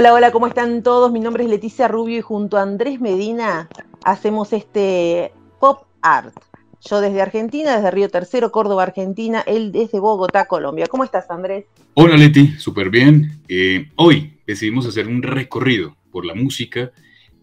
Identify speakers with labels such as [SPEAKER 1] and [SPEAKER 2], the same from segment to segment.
[SPEAKER 1] Hola, hola, ¿cómo están todos? Mi nombre es Leticia Rubio y junto a Andrés Medina hacemos este pop art. Yo desde Argentina, desde Río Tercero, Córdoba, Argentina, él desde Bogotá, Colombia. ¿Cómo estás, Andrés?
[SPEAKER 2] Hola, Leti, súper bien. Eh, hoy decidimos hacer un recorrido por la música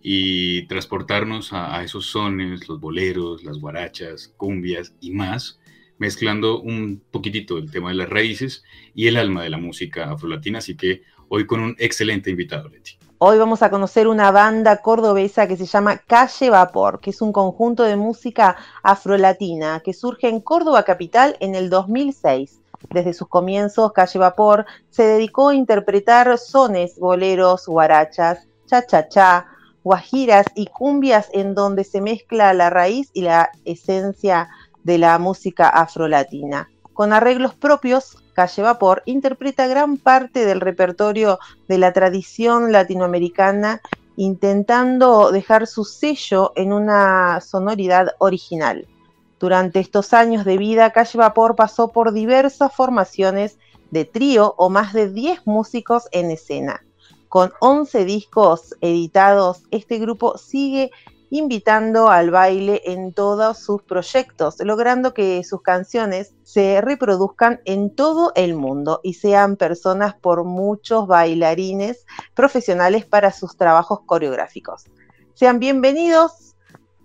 [SPEAKER 2] y transportarnos a, a esos sones, los boleros, las guarachas, cumbias y más, mezclando un poquitito el tema de las raíces y el alma de la música afrolatina. Así que hoy con un excelente invitado, Leti.
[SPEAKER 1] Hoy vamos a conocer una banda cordobesa que se llama Calle Vapor, que es un conjunto de música afrolatina que surge en Córdoba Capital en el 2006. Desde sus comienzos, Calle Vapor se dedicó a interpretar sones, boleros, guarachas, cha-cha-cha, guajiras y cumbias en donde se mezcla la raíz y la esencia de la música afrolatina. Con arreglos propios, Calle Vapor interpreta gran parte del repertorio de la tradición latinoamericana, intentando dejar su sello en una sonoridad original. Durante estos años de vida, Calle Vapor pasó por diversas formaciones de trío o más de 10 músicos en escena. Con 11 discos editados, este grupo sigue invitando al baile en todos sus proyectos, logrando que sus canciones se reproduzcan en todo el mundo y sean personas por muchos bailarines profesionales para sus trabajos coreográficos. Sean bienvenidos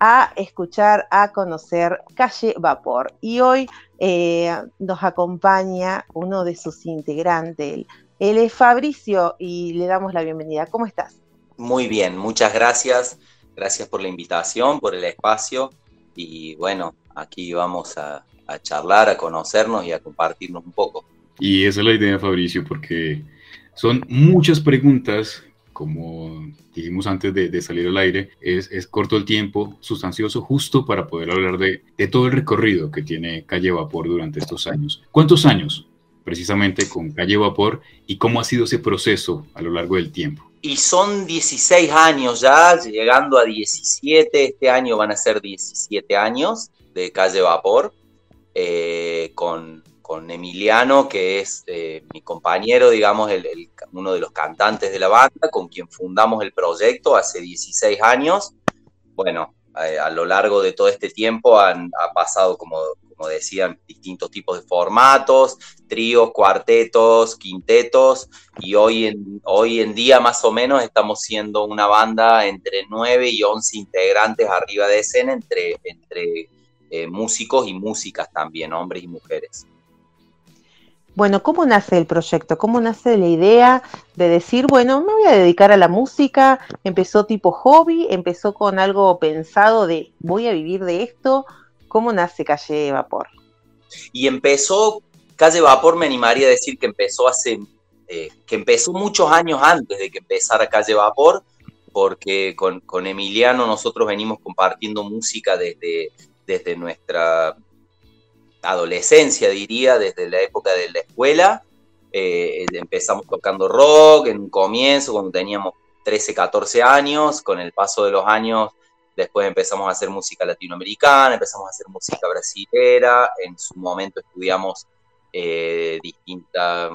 [SPEAKER 1] a escuchar, a conocer Calle Vapor. Y hoy eh, nos acompaña uno de sus integrantes. Él es Fabricio y le damos la bienvenida. ¿Cómo estás?
[SPEAKER 3] Muy bien, muchas gracias. Gracias por la invitación, por el espacio y bueno, aquí vamos a, charlar, a conocernos y a compartirnos un poco.
[SPEAKER 2] Y esa es la idea, Fabricio, porque son muchas preguntas, como dijimos antes de, salir al aire, es, corto el tiempo, sustancioso, justo para poder hablar de, todo el recorrido que tiene Calle Vapor durante estos años. ¿Cuántos años precisamente con Calle Vapor y cómo ha sido ese proceso a lo largo del tiempo?
[SPEAKER 3] Y son 16 años ya, llegando a 17, este año van a ser 17 años de Calle Vapor, eh, con, Emiliano, que es eh, mi compañero, digamos, uno de los cantantes de la banda, con quien fundamos el proyecto hace 16 años. Bueno, eh, a lo largo de todo este tiempo han ha pasado como decían, distintos tipos de formatos, tríos, cuartetos, quintetos, y hoy en, hoy en día más o menos estamos siendo una banda entre 9 y 11 integrantes arriba de escena, entre, entre eh, músicos y músicas también, hombres y mujeres.
[SPEAKER 1] Bueno, ¿cómo nace el proyecto? ¿Cómo nace la idea de decir, bueno, me voy a dedicar a la música? ¿Empezó tipo hobby? ¿Empezó con algo pensado de voy a vivir de esto? ¿Cómo nace Calle Vapor?
[SPEAKER 3] Y empezó, Calle Vapor me animaría a decir que empezó hace, eh, que empezó muchos años antes de que empezara Calle Vapor, porque con, Emiliano nosotros venimos compartiendo música desde, desde nuestra adolescencia, diría, desde la época de la escuela. Eh, empezamos tocando rock en un comienzo, cuando teníamos 13, 14 años, con el paso de los años Después empezamos a hacer música latinoamericana, empezamos a hacer música brasilera, en su momento estudiamos eh, distintas,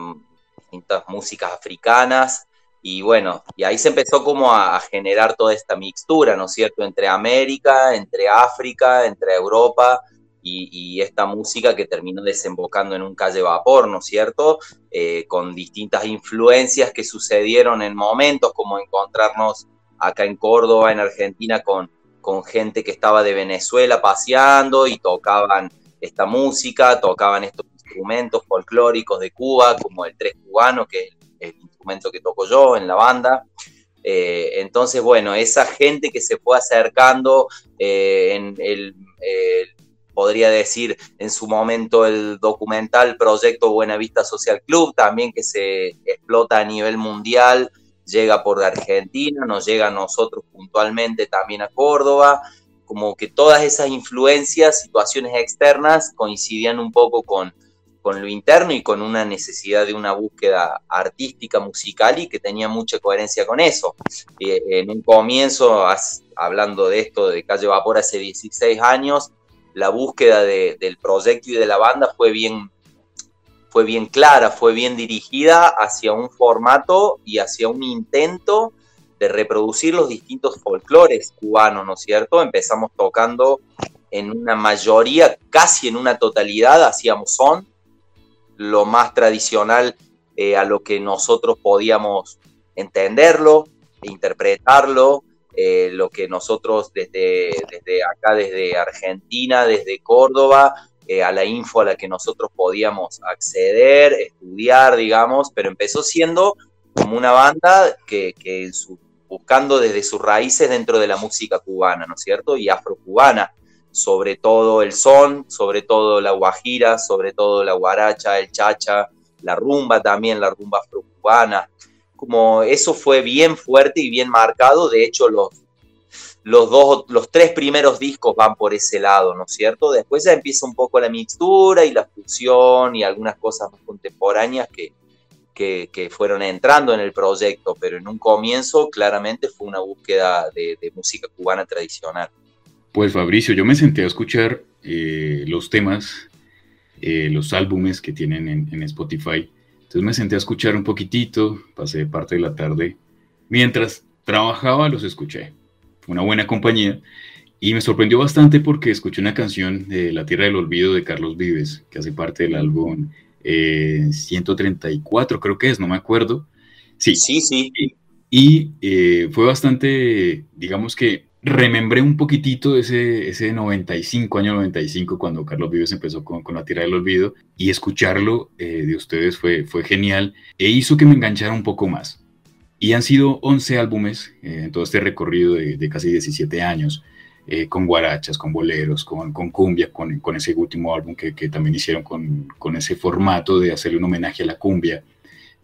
[SPEAKER 3] músicas africanas y bueno, y ahí se empezó como a, generar toda esta mixtura, ¿no es cierto?, entre América, entre África, entre Europa y, esta música que terminó desembocando en un calle vapor, ¿no es cierto?, eh, con distintas influencias que sucedieron en momentos como encontrarnos acá en Córdoba, en Argentina, con, con gente que estaba de Venezuela paseando y tocaban esta música, tocaban estos instrumentos folclóricos de Cuba, como el tres cubano, que es el, instrumento que toco yo en la banda. Eh, entonces, bueno, esa gente que se fue acercando eh, en el, podría decir en su momento el documental Proyecto Buenavista Social Club, también que se explota a nivel mundial, llega por Argentina, nos llega a nosotros puntualmente también a Córdoba, como que todas esas influencias, situaciones externas coincidían un poco con, con lo interno y con una necesidad de una búsqueda artística, musical y que tenía mucha coherencia con eso. Eh, en un comienzo, hablando de esto de Calle Vapor hace 16 años, la búsqueda del proyecto y de la banda fue bien, fue bien clara, fue bien dirigida hacia un formato y hacia un intento de reproducir los distintos folclores cubanos, ¿no es cierto? Empezamos tocando en una mayoría, casi en una totalidad, hacíamos son, lo más tradicional eh, a lo que nosotros podíamos entenderlo, interpretarlo, eh, lo que nosotros desde, desde acá, desde Argentina, desde Córdoba, eh, a la info a la que nosotros podíamos acceder, estudiar, digamos, pero empezó siendo como una banda que, buscando desde sus raíces dentro de la música cubana, ¿no es cierto? Y afrocubana, sobre todo el son, sobre todo la guajira, sobre todo la guaracha, el chacha, la rumba también, la rumba afrocubana, como eso fue bien fuerte y bien marcado. De hecho, los, los, dos, los tres primeros discos van por ese lado, ¿no es cierto? Después ya empieza un poco la mixtura y la fusión y algunas cosas más contemporáneas que, que, fueron entrando en el proyecto, pero en un comienzo claramente fue una búsqueda de, música cubana tradicional.
[SPEAKER 2] Pues Fabricio, yo me senté a escuchar eh, los temas, eh, los álbumes que tienen en, en Spotify entonces me senté a escuchar un poquitito, pasé parte de la tarde. Mientras trabajaba los escuché. Una buena compañía y me sorprendió bastante porque escuché una canción de La Tierra del Olvido de Carlos Vives, que hace parte del álbum 134, eh, creo que es, no me acuerdo.
[SPEAKER 3] Sí, sí, sí.
[SPEAKER 2] Y, eh, fue bastante, digamos que remembré un poquitito ese, ese 95, año 95, cuando Carlos Vives empezó con, con La Tierra del Olvido, y escucharlo eh, de ustedes fue, fue genial e hizo que me enganchara un poco más. Y han sido 11 álbumes eh, en todo este recorrido de, casi 17 años, eh, con guarachas, con boleros, con, cumbia, con, ese último álbum que, también hicieron con, ese formato de hacerle un homenaje a la cumbia.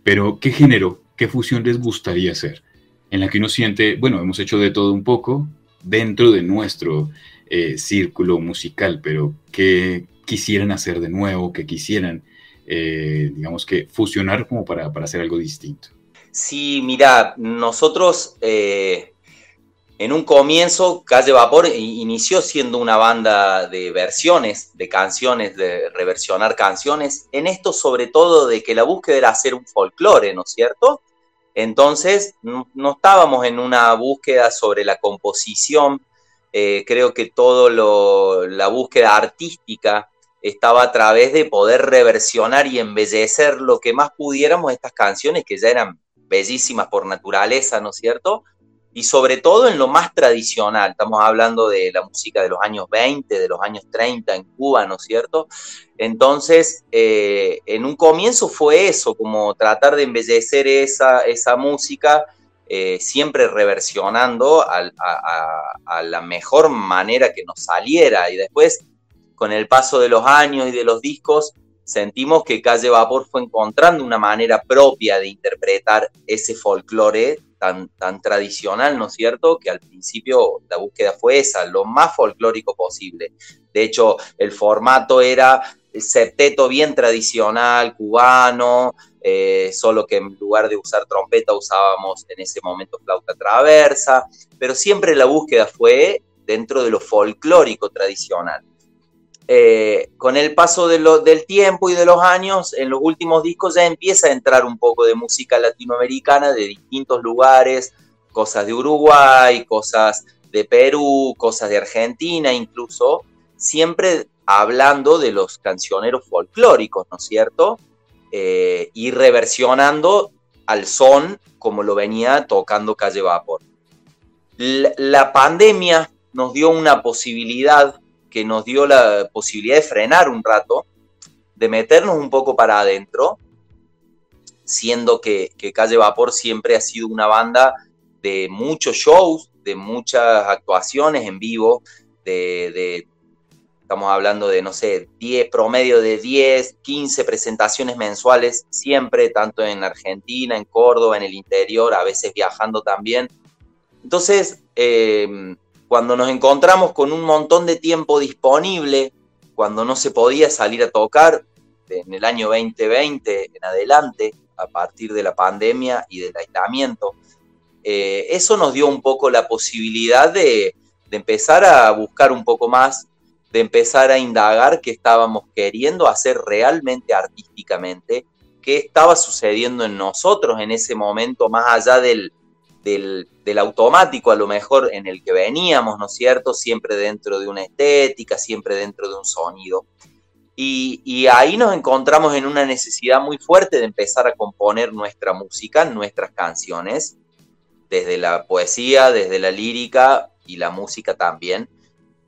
[SPEAKER 2] Pero, ¿qué género, qué fusión les gustaría hacer? En la que uno siente, bueno, hemos hecho de todo un poco, dentro de nuestro eh, círculo musical, pero que quisieran hacer de nuevo, que quisieran, digamos que, fusionar como para, hacer algo distinto.
[SPEAKER 3] Sí, mira, nosotros eh, en un comienzo, Calle Vapor inició siendo una banda de versiones, de canciones, de reversionar canciones, en esto sobre todo de que la búsqueda era hacer un folclore, ¿no es cierto? Entonces, no, estábamos en una búsqueda sobre la composición, eh, creo que todo la búsqueda artística estaba a través de poder reversionar y embellecer lo que más pudiéramos estas canciones que ya eran bellísimas por naturaleza, ¿no es cierto? y sobre todo en lo más tradicional. Estamos hablando de la música de los años 20, de los años 30 en Cuba, ¿no es cierto? Entonces, eh, en un comienzo fue eso, como tratar de embellecer esa, esa música, eh, siempre reversionando a, a, la mejor manera que nos saliera. Y después, con el paso de los años y de los discos, sentimos que Calle Vapor fue encontrando una manera propia de interpretar ese folclore tan, tradicional, ¿no es cierto? Que al principio la búsqueda fue esa, lo más folclórico posible. De hecho, el formato era el septeto bien tradicional, cubano, eh, solo que en lugar de usar trompeta usábamos en ese momento flauta traversa, pero siempre la búsqueda fue dentro de lo folclórico tradicional. Eh, con el paso del tiempo y de los años, en los últimos discos ya empieza a entrar un poco de música latinoamericana de distintos lugares, cosas de Uruguay, cosas de Perú, cosas de Argentina incluso, siempre hablando de los cancioneros folclóricos, ¿no es cierto? Eh, y reversionando al son como lo venía tocando Calle Vapor. la pandemia nos dio una posibilidad que nos dio la posibilidad de frenar un rato, de meternos un poco para adentro, siendo que, Calle Vapor siempre ha sido una banda de muchos shows, de muchas actuaciones en vivo, de, estamos hablando de, no sé, 10, promedio de 10, 15 presentaciones mensuales, siempre, tanto en Argentina, en Córdoba, en el interior, a veces viajando también. Entonces, eh, cuando nos encontramos con un montón de tiempo disponible, cuando no se podía salir a tocar, en el año 2020 en adelante, a partir de la pandemia y del aislamiento, eh, eso nos dio un poco la posibilidad de, de empezar a buscar un poco más, de empezar a indagar qué estábamos queriendo hacer realmente artísticamente, qué estaba sucediendo en nosotros en ese momento, más allá del, del, automático a lo mejor en el que veníamos, ¿no es cierto? Siempre dentro de una estética, siempre dentro de un sonido. Y, y, ahí nos encontramos en una necesidad muy fuerte de empezar a componer nuestra música, nuestras canciones, desde la poesía, desde la lírica y la música también.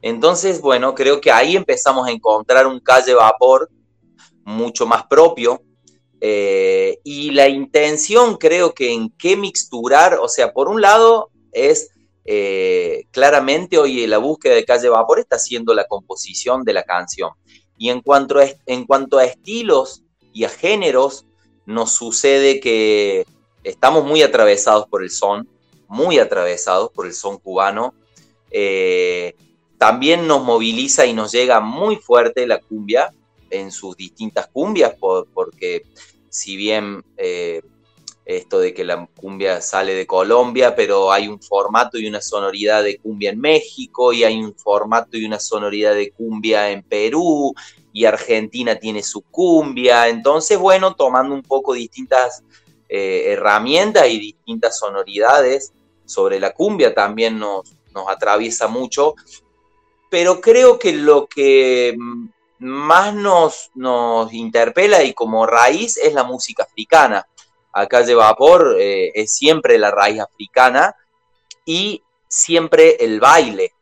[SPEAKER 3] Entonces, bueno, creo que ahí empezamos a encontrar un calle vapor mucho más propio. Eh, y la intención creo que en qué mixturar, o sea, por un lado es eh, claramente hoy la búsqueda de calle vapor está siendo la composición de la canción. Y en cuanto a, en cuanto a estilos y a géneros, nos sucede que estamos muy atravesados por el son, muy atravesados por el son cubano. Eh, también nos moviliza y nos llega muy fuerte la cumbia en sus distintas cumbias, porque si bien eh, esto de que la cumbia sale de Colombia, pero hay un formato y una sonoridad de cumbia en México, y hay un formato y una sonoridad de cumbia en Perú, y Argentina tiene su cumbia. Entonces, bueno, tomando un poco distintas eh, herramientas y distintas sonoridades sobre la cumbia también nos, nos atraviesa mucho, pero creo que lo que más nos, nos interpela y como raíz es la música africana. Acá de Vapor eh, es siempre la raíz africana y siempre el baile.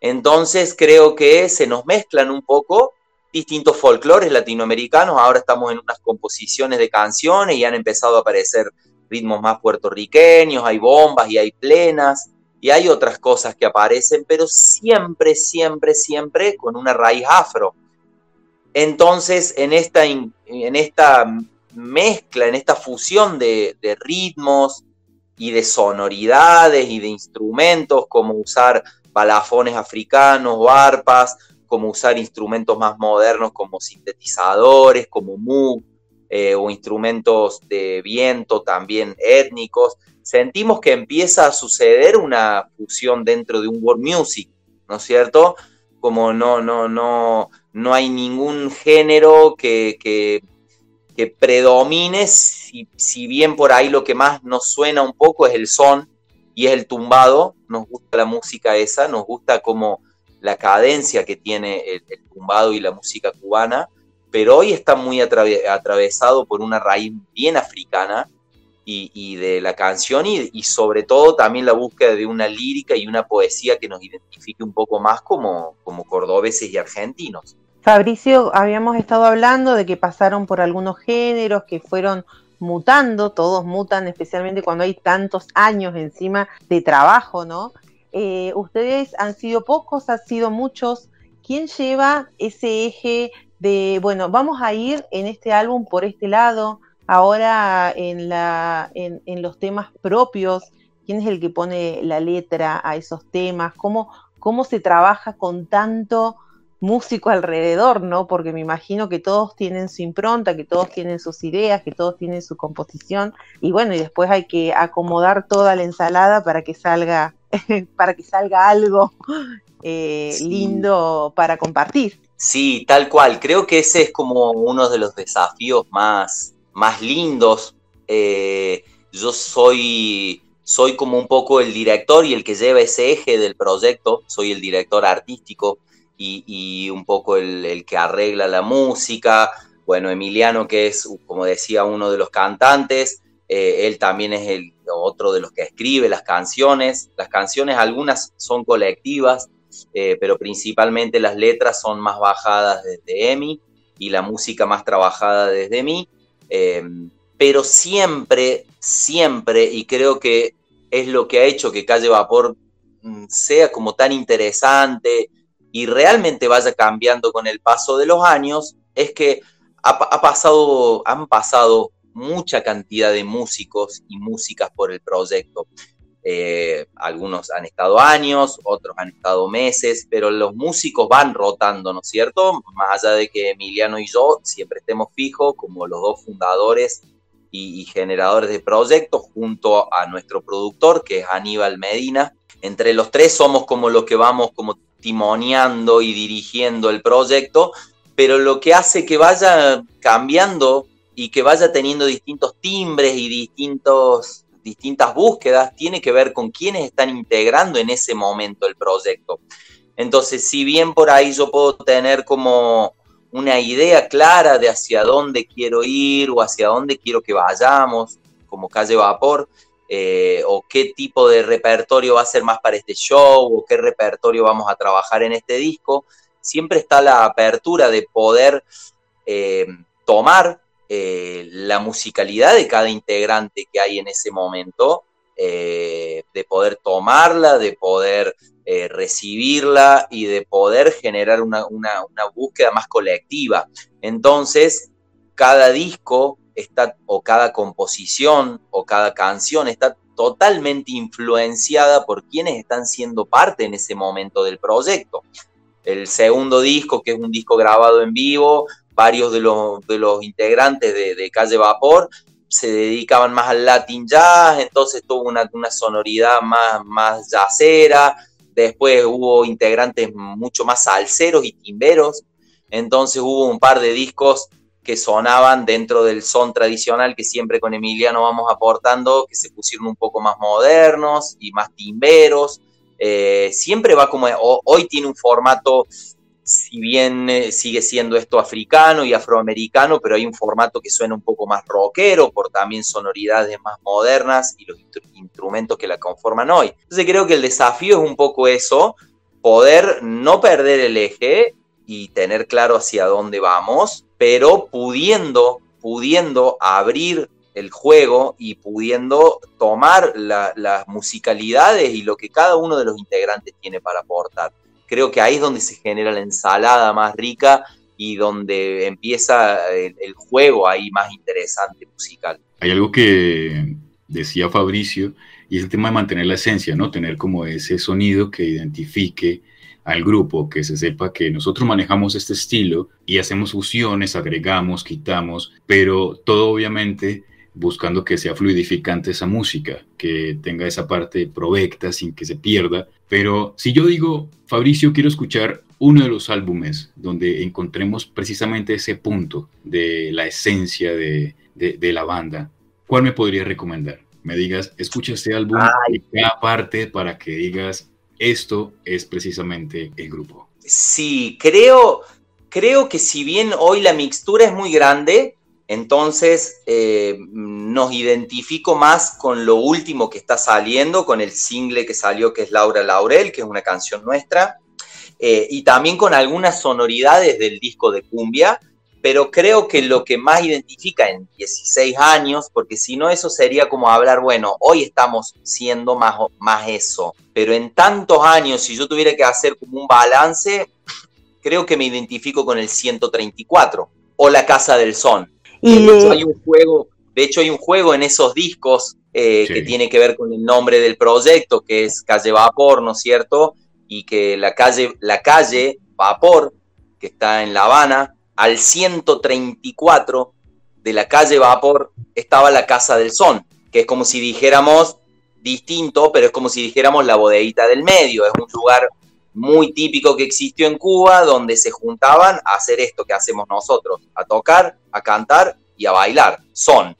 [SPEAKER 3] Entonces creo que se nos mezclan un poco distintos folclores latinoamericanos. Ahora estamos en unas composiciones de canciones y han empezado a aparecer ritmos más puertorriqueños, hay bombas y hay plenas y hay otras cosas que aparecen, pero siempre, siempre, siempre con una raíz afro. Entonces, en esta, en esta mezcla, en esta fusión de, ritmos y de sonoridades y de instrumentos, como usar balafones africanos o arpas, como usar instrumentos más modernos como sintetizadores, como Moog, eh, o instrumentos de viento también étnicos, sentimos que empieza a suceder una fusión dentro de un world music, ¿no es cierto? Como no, no, no, no hay ningún género que, que, predomine, si, si, bien por ahí lo que más nos suena un poco es el son y es el tumbado, nos gusta la música esa, nos gusta como la cadencia que tiene el tumbado y la música cubana, pero hoy está muy atravesado por una raíz bien africana y, de la canción y, sobre todo también la búsqueda de una lírica y una poesía que nos identifique un poco más como, como cordobeses y argentinos.
[SPEAKER 1] Fabricio, habíamos estado hablando de que pasaron por algunos géneros que fueron mutando, todos mutan, especialmente cuando hay tantos años encima de trabajo, ¿no? Eh, ustedes han sido pocos, han sido muchos. ¿Quién lleva ese eje de, bueno, vamos a ir en este álbum por este lado, ahora en, la, en, los temas propios, quién es el que pone la letra a esos temas, cómo, cómo se trabaja con tanto músico alrededor, ¿no? Porque me imagino que todos tienen su impronta, que todos tienen sus ideas, que todos tienen su composición, y bueno, y después hay que acomodar toda la ensalada para que salga, para que salga algo eh, lindo para compartir.
[SPEAKER 3] Sí, tal cual. Creo que ese es como uno de los desafíos más, más lindos. Eh, yo soy, soy como un poco el director y el que lleva ese eje del proyecto. Soy el director artístico y, un poco el, que arregla la música. Bueno, Emiliano, que es, como decía, uno de los cantantes. Eh, él también es el otro de los que escribe las canciones. Las canciones, algunas son colectivas, eh, pero principalmente las letras son más bajadas desde Emi y la música más trabajada desde mí, eh, pero siempre, siempre, y creo que es lo que ha hecho que Calle Vapor mm, sea como tan interesante y realmente vaya cambiando con el paso de los años, es que ha, pasado, han pasado mucha cantidad de músicos y músicas por el proyecto. Eh, algunos han estado años, otros han estado meses, pero los músicos van rotando, ¿no es cierto? Más allá de que Emiliano y yo siempre estemos fijos como los dos fundadores y, generadores de proyectos, junto a nuestro productor, que es Aníbal Medina. Entre los tres somos como los que vamos como timoneando y dirigiendo el proyecto, pero lo que hace que vaya cambiando y que vaya teniendo distintos timbres y distintos distintas búsquedas tiene que ver con quiénes están integrando en ese momento el proyecto. Entonces, si bien por ahí yo puedo tener como una idea clara de hacia dónde quiero ir o hacia dónde quiero que vayamos, como calle vapor, eh, o qué tipo de repertorio va a ser más para este show, o qué repertorio vamos a trabajar en este disco, siempre está la apertura de poder eh, tomar eh, la musicalidad de cada integrante que hay en ese momento, eh, de poder tomarla, de poder eh, recibirla y de poder generar una, búsqueda más colectiva. Entonces, cada disco está, o cada composición o cada canción está totalmente influenciada por quienes están siendo parte en ese momento del proyecto. El segundo disco, que es un disco grabado en vivo, varios de los, de los integrantes de, Calle Vapor se dedicaban más al Latin Jazz, entonces tuvo una, sonoridad más, más después hubo integrantes mucho más salseros y timberos, entonces hubo un par de discos que sonaban dentro del son tradicional que siempre con Emiliano vamos aportando, que se pusieron un poco más modernos y más timberos. Eh, siempre va como, hoy tiene un formato si bien eh, sigue siendo esto africano y afroamericano, pero hay un formato que suena un poco más rockero, por también sonoridades más modernas y los instrumentos que la conforman hoy. Entonces creo que el desafío es un poco eso, poder no perder el eje y tener claro hacia dónde vamos, pero pudiendo, pudiendo abrir el juego y pudiendo tomar las musicalidades y lo que cada uno de los integrantes tiene para aportar creo que ahí es donde se genera la ensalada más rica y donde empieza el, juego ahí más interesante musical.
[SPEAKER 2] Hay algo que decía Fabricio y es el tema de mantener la esencia, ¿no? Tener como ese sonido que identifique al grupo, que se sepa que nosotros manejamos este estilo y hacemos fusiones, agregamos, quitamos, pero todo obviamente buscando que sea fluidificante esa música, que tenga esa parte provecta sin que se pierda. Pero si yo digo, Fabricio, quiero escuchar uno de los álbumes donde encontremos precisamente ese punto de la esencia de, la banda, ¿cuál me podría recomendar? Me digas, escucha este álbum y cada parte para que digas, esto es precisamente el grupo.
[SPEAKER 3] Sí, creo, creo que si bien hoy la mixtura es muy grande, entonces, eh, nos identifico más con lo último que está saliendo, con el single que salió, que es Laura Laurel, que es una canción nuestra, eh, y también con algunas sonoridades del disco de cumbia, pero creo que lo que más identifica en 16 años, porque si no eso sería como hablar, bueno, hoy estamos siendo más, más eso, pero en tantos años, si yo tuviera que hacer como un balance, creo que me identifico con el 134 o La Casa del Son y de, hecho, hay un juego, de hecho, hay un juego en esos discos eh, que tiene que ver con el nombre del proyecto, que es Calle Vapor, ¿no es cierto? Y que la calle, la calle Vapor, que está en La Habana, al 134 de la calle Vapor estaba la Casa del Son, que es como si dijéramos distinto, pero es como si dijéramos la bodeguita del medio, es un lugar muy típico que existió en Cuba, donde se juntaban a hacer esto que hacemos nosotros, a tocar, a cantar y a bailar, son.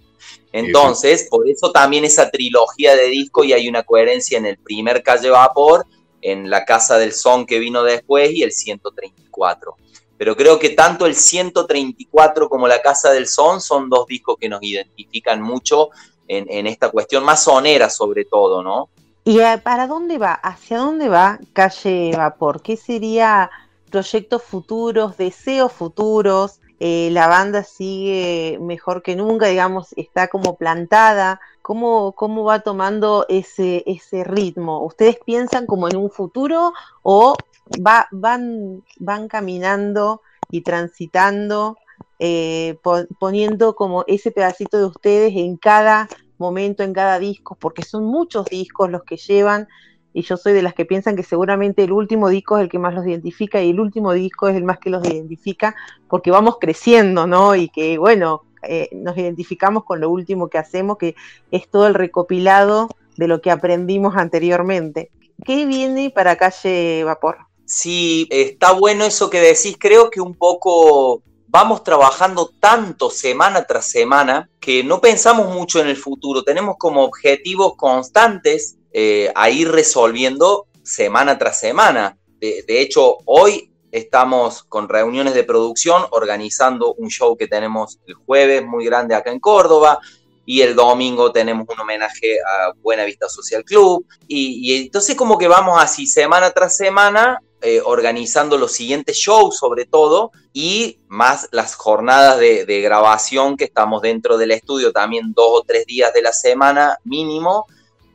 [SPEAKER 3] Entonces, por eso también esa trilogía de disco y hay una coherencia en el primer Calle Vapor, en la Casa del Son que vino después y el 134. Pero creo que tanto el 134 como la Casa del Son son dos discos que nos identifican mucho en, en esta cuestión más sonera sobre todo, ¿no?
[SPEAKER 1] ¿Y para dónde va? ¿Hacia dónde va Calle Vapor? ¿Qué sería proyectos futuros, deseos futuros? eh, la banda sigue mejor que nunca, digamos, está como plantada. ¿Cómo, cómo va tomando ese, ese ritmo? ¿Ustedes piensan como en un futuro o va, van, van caminando y transitando, eh, poniendo como ese pedacito de ustedes en cada momento, en cada disco, porque son muchos discos los que llevan y yo soy de las que piensan que seguramente el último disco es el que más los identifica y el último disco es el más que los identifica porque vamos creciendo, ¿no? Y que, bueno, eh, nos identificamos con lo último que hacemos, que es todo el recopilado de lo que aprendimos anteriormente. ¿Qué viene para Calle Vapor?
[SPEAKER 3] Sí, está bueno eso que decís. Creo que un poco vamos trabajando tanto semana tras semana que no pensamos mucho en el futuro. Tenemos como objetivos constantes eh, a ir resolviendo semana tras semana. De, hecho, hoy estamos con reuniones de producción organizando un show que tenemos el jueves muy grande acá en Córdoba y el domingo tenemos un homenaje a Buena Vista Social Club y, entonces como que vamos así semana tras semana eh, organizando los siguientes shows sobre todo y más las jornadas de, grabación que estamos dentro del estudio también dos o tres días de la semana mínimo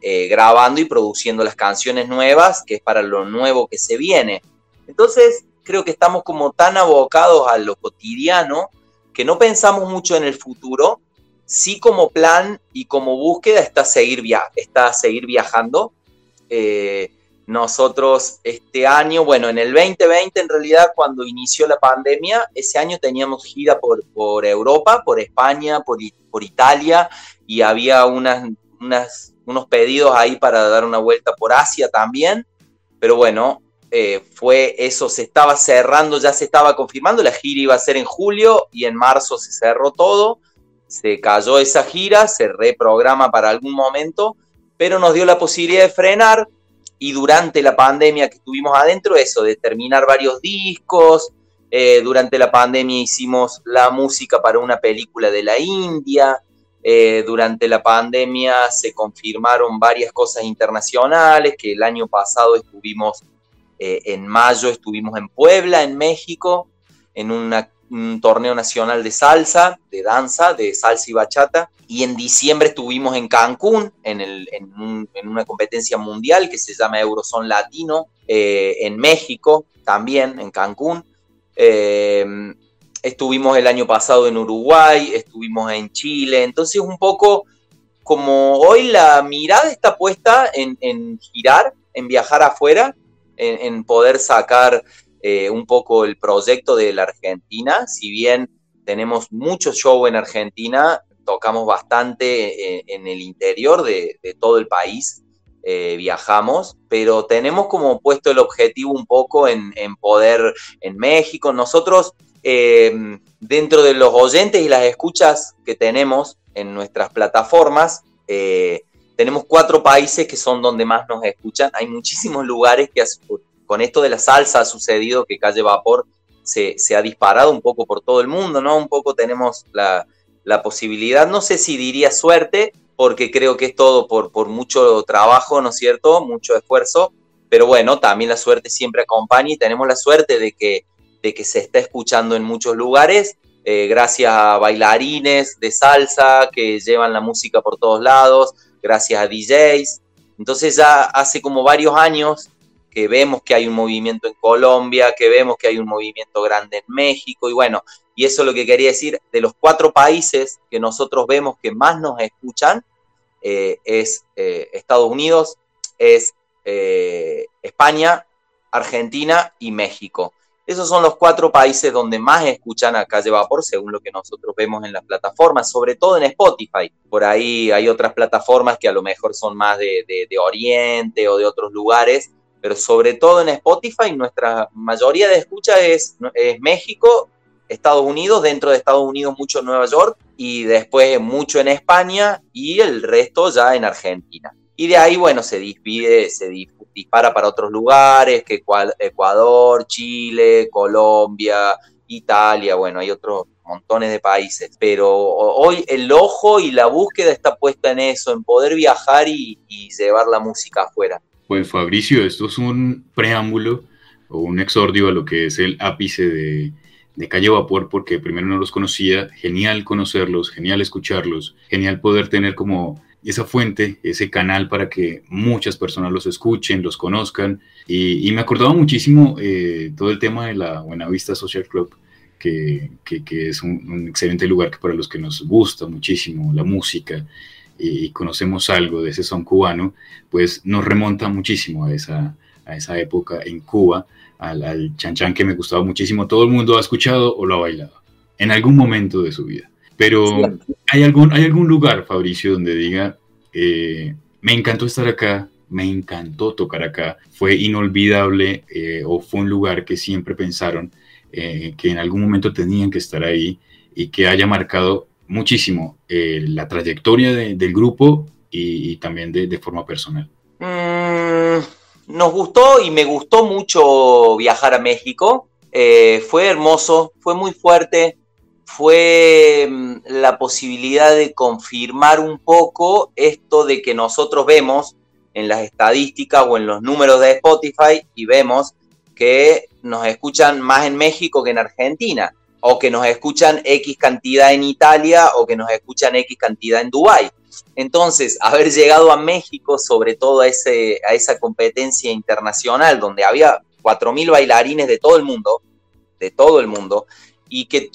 [SPEAKER 3] eh, grabando y produciendo las canciones nuevas, que es para lo nuevo que se viene. Entonces, creo que estamos como tan abocados a lo cotidiano que no pensamos mucho en el futuro. Sí como plan y como búsqueda está seguir, via está seguir viajando. Eh, nosotros este año, bueno, en el 2020 en realidad cuando inició la pandemia, ese año teníamos gira por, por Europa, por España, por, por Italia y había unas, unas unos pedidos ahí para dar una vuelta por Asia también, pero bueno, eh, fue eso, se estaba cerrando, ya se estaba confirmando, la gira iba a ser en julio y en marzo se cerró todo, se cayó esa gira, se reprograma para algún momento, pero nos dio la posibilidad de frenar y durante la pandemia que estuvimos adentro, eso, de terminar varios discos, eh, durante la pandemia hicimos la música para una película de la India, eh, durante la pandemia se confirmaron varias cosas internacionales, que el año pasado estuvimos, eh, en mayo estuvimos en Puebla, en México, en un torneo nacional de salsa, de danza, de salsa y bachata, y en diciembre estuvimos en Cancún, en, una competencia mundial que se llama Eurozone Latino, eh, en México también, en Cancún. Estuvimos el año pasado en Uruguay, estuvimos en Chile, entonces un poco como hoy la mirada está puesta en, girar, en viajar afuera, en, poder sacar eh, un poco el proyecto de la Argentina, si bien tenemos mucho show en Argentina, tocamos bastante eh, en, el interior de, todo el país, eh, viajamos, pero tenemos como puesto el objetivo un poco en, poder en México. Nosotros dentro de los oyentes y las escuchas que tenemos en nuestras plataformas, tenemos cuatro países que son donde más nos escuchan. Hay muchísimos lugares que con esto de la salsa ha sucedido que Calle Vapor se, ha disparado un poco por todo el mundo, ¿no? Un poco tenemos la, posibilidad, no sé si diría suerte, porque creo que es todo por, por mucho trabajo, ¿no es cierto? Mucho esfuerzo, pero bueno, también la suerte siempre acompaña y tenemos la suerte de que de que se está escuchando en muchos lugares, eh, gracias a bailarines de salsa que llevan la música por todos lados, gracias a DJs. Entonces ya hace como varios años que vemos que hay un movimiento en Colombia, que vemos que hay un movimiento grande en México, y bueno, y eso es lo que quería decir, de los cuatro países que nosotros vemos que más nos escuchan, eh, es eh, Estados Unidos, es España, Argentina y México. Esos son los cuatro países donde más escuchan a Calle Vapor, según lo que nosotros vemos en las plataformas, sobre todo en Spotify. Por ahí hay otras plataformas que a lo mejor son más de, Oriente o de otros lugares, pero sobre todo en Spotify nuestra mayoría de escucha es, México, Estados Unidos, dentro de Estados Unidos mucho Nueva York y después mucho en España y el resto ya en Argentina. Y de ahí, bueno, se divide, se dispara para otros lugares, que Ecuador, Chile, Colombia, Italia, bueno, hay otros montones de países, pero hoy el ojo y la búsqueda está puesta en eso, en poder viajar y, llevar la música afuera.
[SPEAKER 2] Pues Fabricio, esto es un preámbulo o un exordio a lo que es el ápice de, Calle Vapor porque primero no los conocía, genial conocerlos, genial escucharlos, genial poder tener como esa fuente, ese canal para que muchas personas los escuchen, los conozcan. Y, me acordaba muchísimo eh, todo el tema de la Buenavista Social Club, que, es un, excelente lugar para los que nos gusta muchísimo la música y, conocemos algo de ese son cubano, pues nos remonta muchísimo a esa, a esa época en Cuba, al, al chan chan que me gustaba muchísimo. Todo el mundo ha escuchado o lo ha bailado en algún momento de su vida. Pero ¿hay algún, ¿hay algún lugar, Fabricio, donde diga, eh, me encantó estar acá, me encantó tocar acá, fue inolvidable eh, o fue un lugar que siempre pensaron eh, que en algún momento tenían que estar ahí y que haya marcado muchísimo la trayectoria del grupo y, también de, forma personal?
[SPEAKER 3] Mm, nos gustó y me gustó mucho viajar a México. fue hermoso, fue muy fuerte fue mm, la posibilidad de confirmar un poco esto de que nosotros vemos en las estadísticas o en los números de Spotify y vemos que nos escuchan más en México que en Argentina, o que nos escuchan X cantidad en Italia, o que nos escuchan X cantidad en Dubái. Entonces, haber llegado a México, sobre todo a, esa competencia internacional, donde había 4.000 bailarines de todo el mundo, de todo el mundo, y que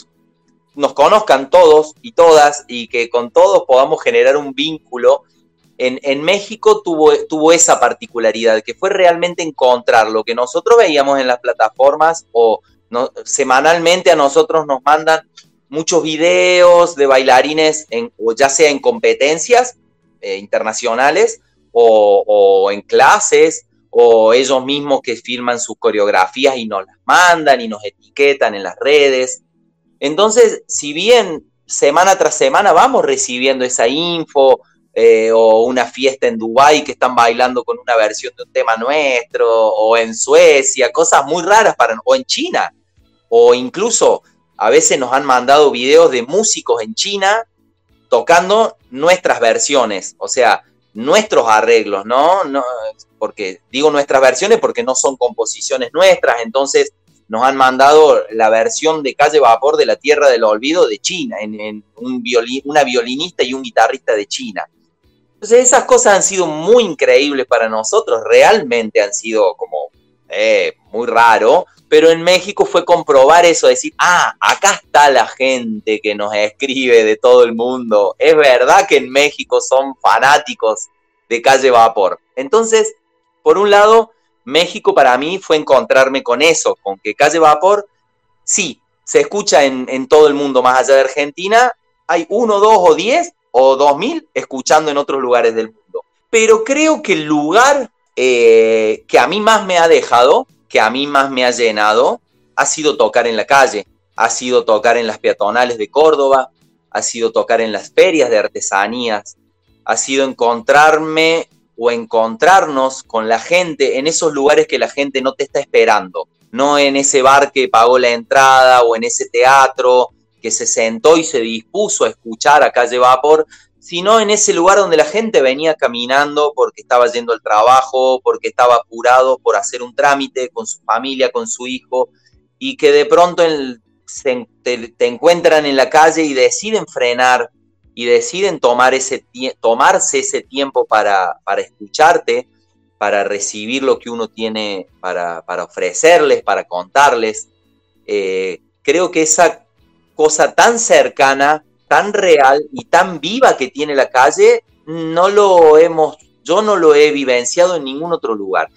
[SPEAKER 3] nos conozcan todos y todas y que con todos podamos generar un vínculo. En, México tuvo, tuvo esa particularidad, que fue realmente encontrar lo que nosotros veíamos en las plataformas o semanalmente a nosotros nos mandan muchos videos de bailarines, en, o ya sea en competencias eh, internacionales o, en clases, o ellos mismos que firman sus coreografías y nos las mandan y nos etiquetan en las redes. Entonces, si bien semana tras semana vamos recibiendo esa info eh, o una fiesta en Dubái que están bailando con una versión de un tema nuestro o en Suecia, cosas muy raras para o en China o incluso a veces nos han mandado videos de músicos en China tocando nuestras versiones, o sea, nuestros arreglos, ¿no? no porque digo nuestras versiones porque no son composiciones nuestras, entonces nos han mandado la versión de Calle Vapor de la Tierra del Olvido de China, en, un una violinista y un guitarrista de China. Entonces esas cosas han sido muy increíbles para nosotros, realmente han sido como eh, muy raro, pero en México fue comprobar eso, decir, ah, acá está la gente que nos escribe de todo el mundo. Es verdad que en México son fanáticos de Calle Vapor. Entonces, por un lado, México para mí fue encontrarme con eso, con que Calle Vapor, sí, se escucha en, todo el mundo, más allá de Argentina, hay uno, dos o diez o dos mil escuchando en otros lugares del mundo. Pero creo que el lugar eh, que a mí más me ha dejado, que a mí más me ha llenado, ha sido tocar en la calle, ha sido tocar en las peatonales de Córdoba, ha sido tocar en las ferias de artesanías, ha sido encontrarme o encontrarnos con la gente en esos lugares que la gente no te está esperando, no en ese bar que pagó la entrada o en ese teatro que se sentó y se dispuso a escuchar a Calle Vapor, sino en ese lugar donde la gente venía caminando porque estaba yendo al trabajo, porque estaba apurado por hacer un trámite con su familia, con su hijo, y que de pronto te encuentran en la calle y deciden frenar y deciden tomar ese tomarse ese tiempo para, escucharte, para recibir lo que uno tiene para, ofrecerles, para contarles, eh, creo que esa cosa tan cercana, tan real y tan viva que tiene la calle, no lo hemos, yo no lo he vivenciado en ningún otro lugar.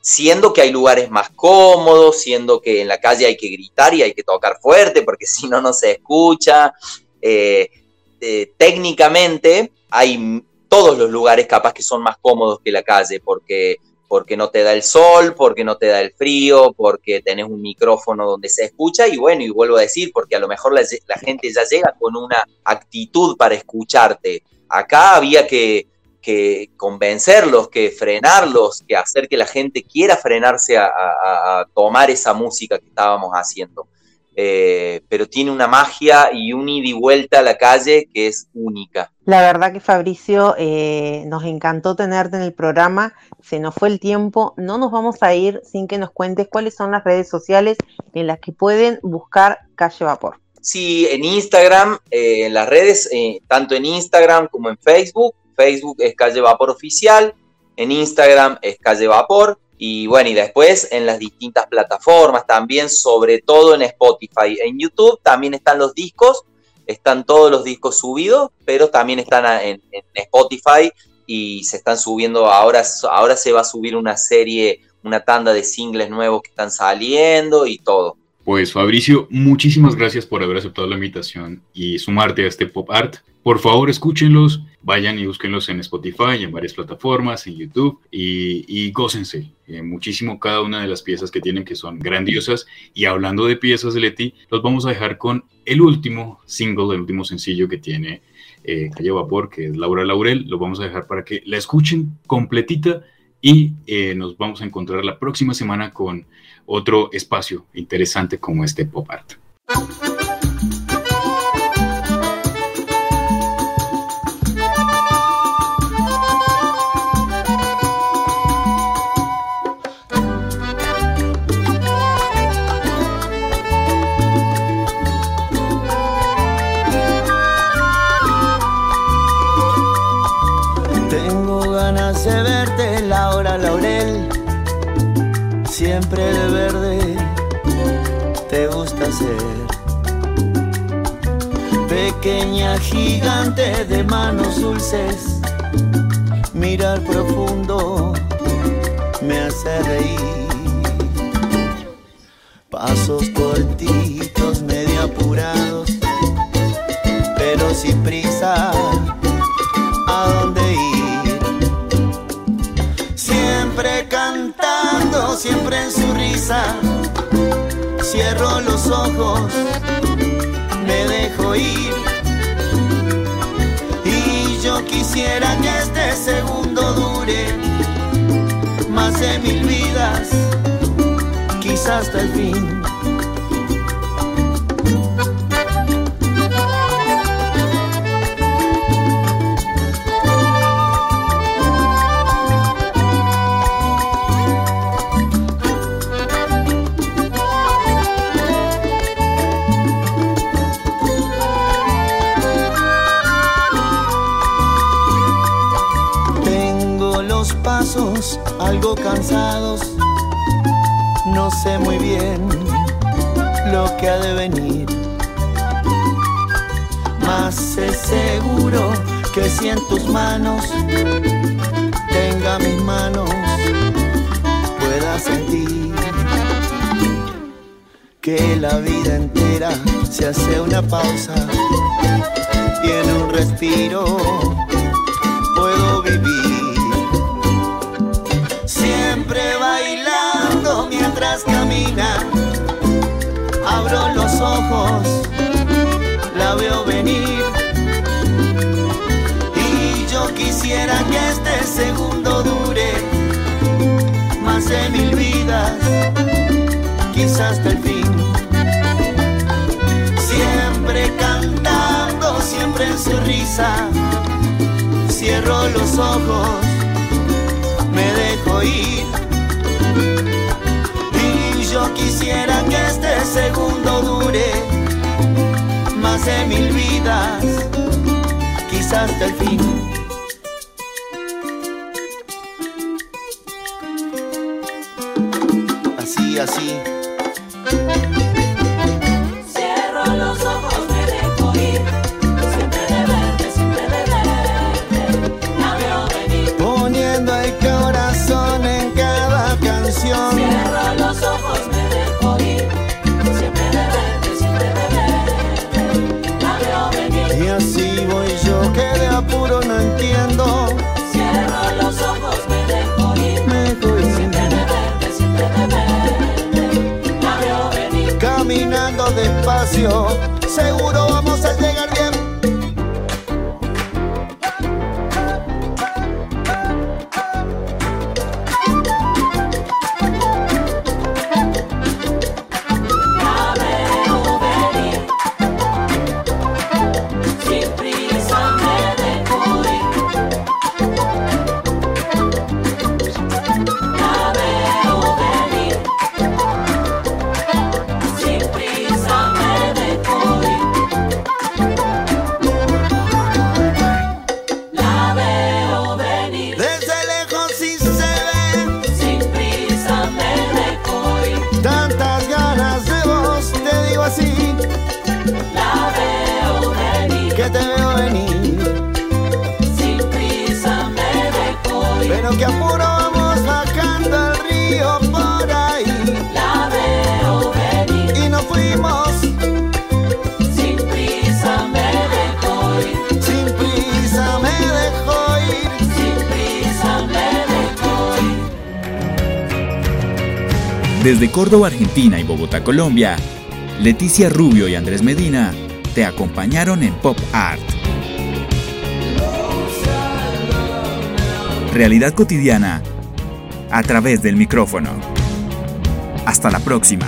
[SPEAKER 3] Siendo que hay lugares más cómodos, siendo que en la calle hay que gritar y hay que tocar fuerte porque si no, no se escucha. Eh, eh, técnicamente hay todos los lugares capaz que son más cómodos que la calle, porque, porque no te da el sol, porque no te da el frío, porque tenés un micrófono donde se escucha y bueno, y vuelvo a decir, porque a lo mejor la, gente ya llega con una actitud para escucharte. Acá había que, convencerlos, que frenarlos, que hacer que la gente quiera frenarse a tomar esa música que estábamos haciendo. Eh, pero tiene una magia y un ida y vuelta a la calle que es única.
[SPEAKER 1] La verdad que Fabricio, eh, nos encantó tenerte en el programa, se nos fue el tiempo, no nos vamos a ir sin que nos cuentes cuáles son las redes sociales en las que pueden buscar Calle Vapor.
[SPEAKER 3] Sí, en Instagram, eh, en las redes, eh, tanto en Instagram como en Facebook. Facebook es Calle Vapor Oficial, en Instagram es Calle Vapor. Y bueno, y después en las distintas plataformas también, sobre todo en Spotify. En YouTube también están los discos, están todos los discos subidos, pero también están en, Spotify y se están subiendo, ahora, ahora se va a subir una serie, una tanda de singles nuevos que están saliendo y todo.
[SPEAKER 2] Pues Fabricio, muchísimas gracias por haber aceptado la invitación y sumarte a este pop art. Por favor, escúchenlos, vayan y búsquenlos en Spotify, en varias plataformas, en YouTube y, y gócense eh, muchísimo cada una de las piezas que tienen que son grandiosas. Y hablando de piezas de Leti, los vamos a dejar con el último single, el último sencillo que tiene eh, Calle Vapor, que es Laura Laurel. Lo vamos a dejar para que la escuchen completita y eh, nos vamos a encontrar la próxima semana con otro espacio interesante como este pop art.
[SPEAKER 4] Pequeña gigante de manos dulces, mirar profundo me hace reír. Pasos cortitos, medio apurados, pero sin prisa. ¿A dónde ir? Siempre cantando, siempre en su risa. Cierro los ojos, me dejo ir. Quisiera que este segundo dure más de mil vidas, quizás hasta el fin. Algo cansados, no sé muy bien lo que ha de venir. Más es seguro que si en tus manos tenga mis manos, pueda sentir que la vida entera se hace una pausa y en un respiro ojos, la veo venir. Y yo quisiera que este segundo dure más de mil vidas, quizás hasta el fin. Siempre cantando, siempre en su risa cierro los ojos, me dejo ir. Quisiera que este segundo dure más de mil vidas, quizás hasta el fin.
[SPEAKER 5] Seguro Pero que apuro vamos bajando al río por ahí. La veo venir.
[SPEAKER 4] Y nos
[SPEAKER 5] fuimos. Sin prisa me dejó ir. Sin prisa me dejó ir. Sin prisa me dejó ir.
[SPEAKER 2] Desde Córdoba, Argentina y Bogotá, Colombia, Leticia Rubio y Andrés Medina te acompañaron en Pop Art. Realidad cotidiana a través del micrófono. Hasta la próxima.